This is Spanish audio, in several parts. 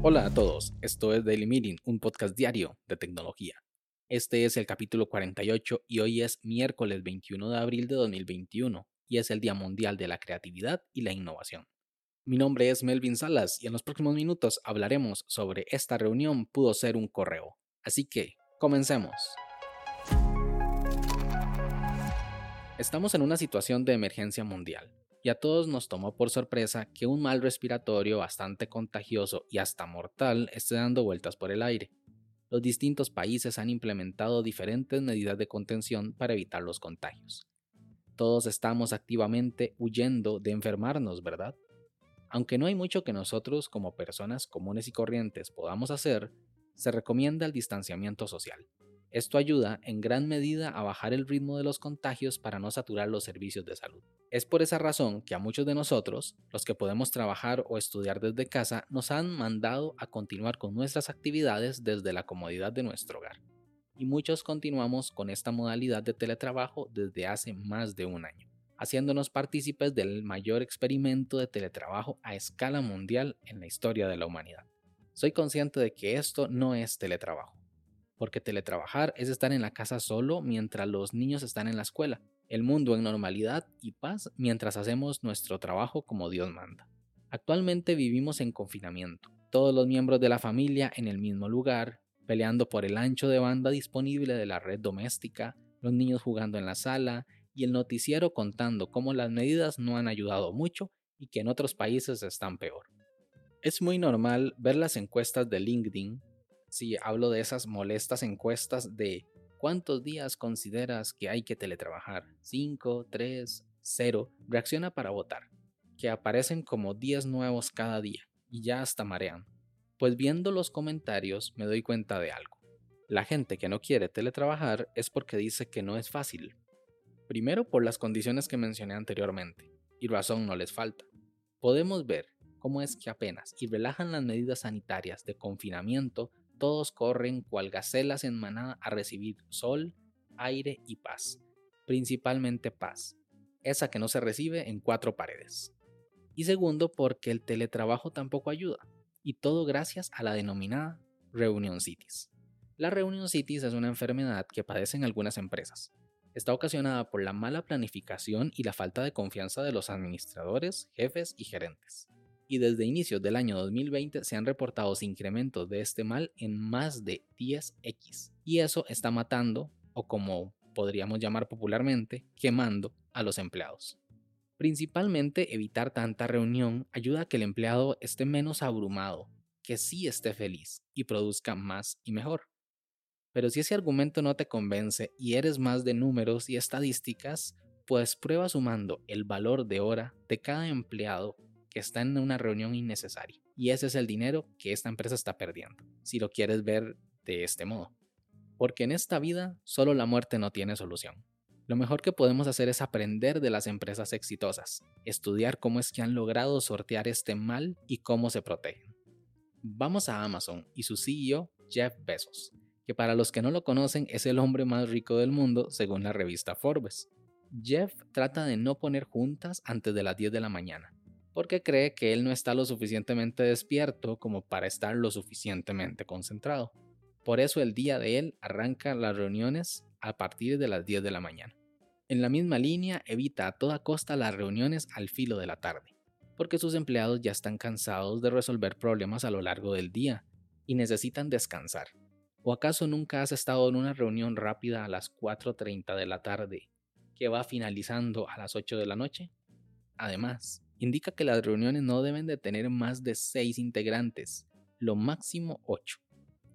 Hola a todos, esto es Daily Meeting, un podcast diario de tecnología. Este es el capítulo 48 y hoy es miércoles 21 de abril de 2021 y es el Día Mundial de la Creatividad y la Innovación. Mi nombre es Melvin Salas y en los próximos minutos hablaremos sobre esta reunión pudo ser un correo. Así que, comencemos. Estamos en una situación de emergencia mundial y a todos nos tomó por sorpresa que un mal respiratorio bastante contagioso y hasta mortal esté dando vueltas por el aire. Los distintos países han implementado diferentes medidas de contención para evitar los contagios. Todos estamos activamente huyendo de enfermarnos, ¿verdad? Aunque no hay mucho que nosotros como personas comunes y corrientes podamos hacer, se recomienda el distanciamiento social. Esto ayuda en gran medida a bajar el ritmo de los contagios para no saturar los servicios de salud. Es por esa razón que a muchos de nosotros, los que podemos trabajar o estudiar desde casa, nos han mandado a continuar con nuestras actividades desde la comodidad de nuestro hogar. Y muchos continuamos con esta modalidad de teletrabajo desde hace más de un año, haciéndonos partícipes del mayor experimento de teletrabajo a escala mundial en la historia de la humanidad. Soy consciente de que esto no es teletrabajo porque teletrabajar es estar en la casa solo mientras los niños están en la escuela, el mundo en normalidad y paz mientras hacemos nuestro trabajo como Dios manda. Actualmente vivimos en confinamiento, todos los miembros de la familia en el mismo lugar, peleando por el ancho de banda disponible de la red doméstica, los niños jugando en la sala y el noticiero contando cómo las medidas no han ayudado mucho y que en otros países están peor. Es muy normal ver las encuestas de LinkedIn si hablo de esas molestas encuestas de cuántos días consideras que hay que teletrabajar, 5, 3, 0, reacciona para votar, que aparecen como 10 nuevos cada día y ya hasta marean. Pues viendo los comentarios me doy cuenta de algo. La gente que no quiere teletrabajar es porque dice que no es fácil. Primero por las condiciones que mencioné anteriormente, y razón no les falta. Podemos ver cómo es que apenas y relajan las medidas sanitarias de confinamiento todos corren cual gacelas en manada a recibir sol, aire y paz, principalmente paz, esa que no se recibe en cuatro paredes. Y segundo, porque el teletrabajo tampoco ayuda, y todo gracias a la denominada Reunion Cities. La Reunion Cities es una enfermedad que padecen algunas empresas. Está ocasionada por la mala planificación y la falta de confianza de los administradores, jefes y gerentes y desde inicios del año 2020 se han reportado incrementos de este mal en más de 10x. Y eso está matando, o como podríamos llamar popularmente, quemando a los empleados. Principalmente evitar tanta reunión ayuda a que el empleado esté menos abrumado, que sí esté feliz y produzca más y mejor. Pero si ese argumento no te convence y eres más de números y estadísticas, pues prueba sumando el valor de hora de cada empleado está en una reunión innecesaria. Y ese es el dinero que esta empresa está perdiendo, si lo quieres ver de este modo. Porque en esta vida solo la muerte no tiene solución. Lo mejor que podemos hacer es aprender de las empresas exitosas, estudiar cómo es que han logrado sortear este mal y cómo se protegen. Vamos a Amazon y su CEO, Jeff Bezos, que para los que no lo conocen es el hombre más rico del mundo según la revista Forbes. Jeff trata de no poner juntas antes de las 10 de la mañana, porque cree que él no está lo suficientemente despierto como para estar lo suficientemente concentrado. Por eso el día de él arranca las reuniones a partir de las 10 de la mañana. En la misma línea evita a toda costa las reuniones al filo de la tarde, porque sus empleados ya están cansados de resolver problemas a lo largo del día y necesitan descansar. ¿O acaso nunca has estado en una reunión rápida a las 4.30 de la tarde que va finalizando a las 8 de la noche? Además, indica que las reuniones no deben de tener más de 6 integrantes, lo máximo 8,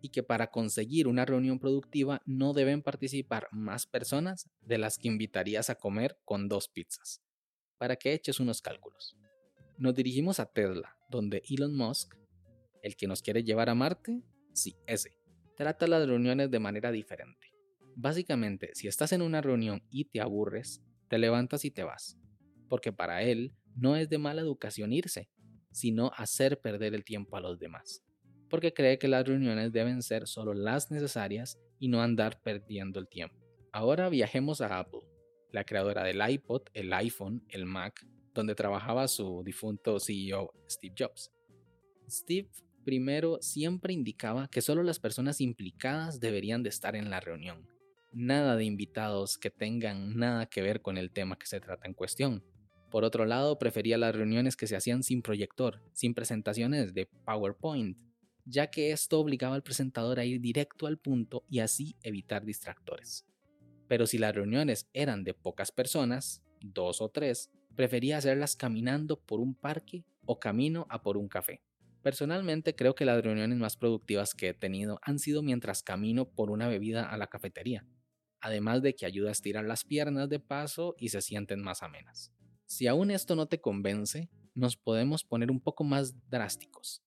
y que para conseguir una reunión productiva no deben participar más personas de las que invitarías a comer con dos pizzas. Para que eches unos cálculos. Nos dirigimos a Tesla, donde Elon Musk, el que nos quiere llevar a Marte, sí, ese, trata las reuniones de manera diferente. Básicamente, si estás en una reunión y te aburres, te levantas y te vas, porque para él no es de mala educación irse, sino hacer perder el tiempo a los demás, porque cree que las reuniones deben ser solo las necesarias y no andar perdiendo el tiempo. Ahora viajemos a Apple, la creadora del iPod, el iPhone, el Mac, donde trabajaba su difunto CEO Steve Jobs. Steve primero siempre indicaba que solo las personas implicadas deberían de estar en la reunión. Nada de invitados que tengan nada que ver con el tema que se trata en cuestión. Por otro lado, prefería las reuniones que se hacían sin proyector, sin presentaciones de PowerPoint, ya que esto obligaba al presentador a ir directo al punto y así evitar distractores. Pero si las reuniones eran de pocas personas, dos o tres, prefería hacerlas caminando por un parque o camino a por un café. Personalmente creo que las reuniones más productivas que he tenido han sido mientras camino por una bebida a la cafetería, además de que ayuda a estirar las piernas de paso y se sienten más amenas. Si aún esto no te convence, nos podemos poner un poco más drásticos.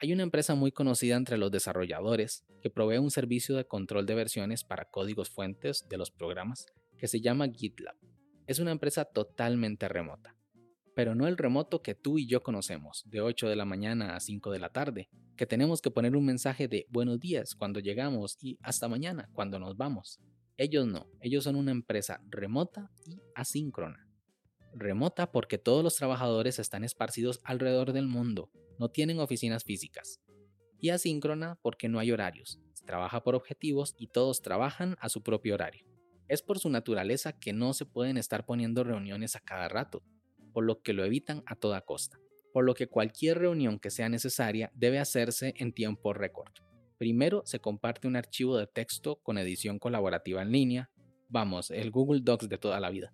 Hay una empresa muy conocida entre los desarrolladores que provee un servicio de control de versiones para códigos fuentes de los programas que se llama GitLab. Es una empresa totalmente remota, pero no el remoto que tú y yo conocemos, de 8 de la mañana a 5 de la tarde, que tenemos que poner un mensaje de buenos días cuando llegamos y hasta mañana cuando nos vamos. Ellos no, ellos son una empresa remota y asíncrona remota porque todos los trabajadores están esparcidos alrededor del mundo, no tienen oficinas físicas. Y asíncrona porque no hay horarios, se trabaja por objetivos y todos trabajan a su propio horario. Es por su naturaleza que no se pueden estar poniendo reuniones a cada rato, por lo que lo evitan a toda costa, por lo que cualquier reunión que sea necesaria debe hacerse en tiempo récord. Primero se comparte un archivo de texto con edición colaborativa en línea, vamos, el Google Docs de toda la vida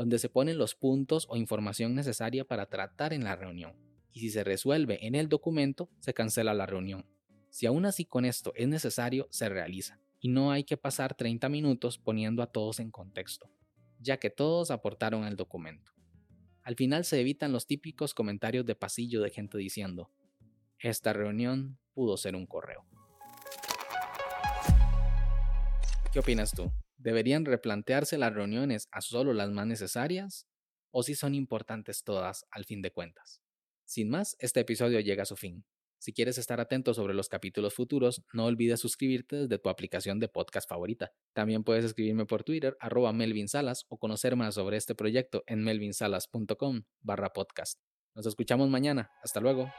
donde se ponen los puntos o información necesaria para tratar en la reunión. Y si se resuelve en el documento, se cancela la reunión. Si aún así con esto es necesario, se realiza. Y no hay que pasar 30 minutos poniendo a todos en contexto, ya que todos aportaron al documento. Al final se evitan los típicos comentarios de pasillo de gente diciendo, esta reunión pudo ser un correo. ¿Qué opinas tú? ¿Deberían replantearse las reuniones a solo las más necesarias? ¿O si son importantes todas al fin de cuentas? Sin más, este episodio llega a su fin. Si quieres estar atento sobre los capítulos futuros, no olvides suscribirte desde tu aplicación de podcast favorita. También puedes escribirme por Twitter, arroba Melvin Salas, o conocer más sobre este proyecto en melvinsalas.com barra podcast. Nos escuchamos mañana. Hasta luego.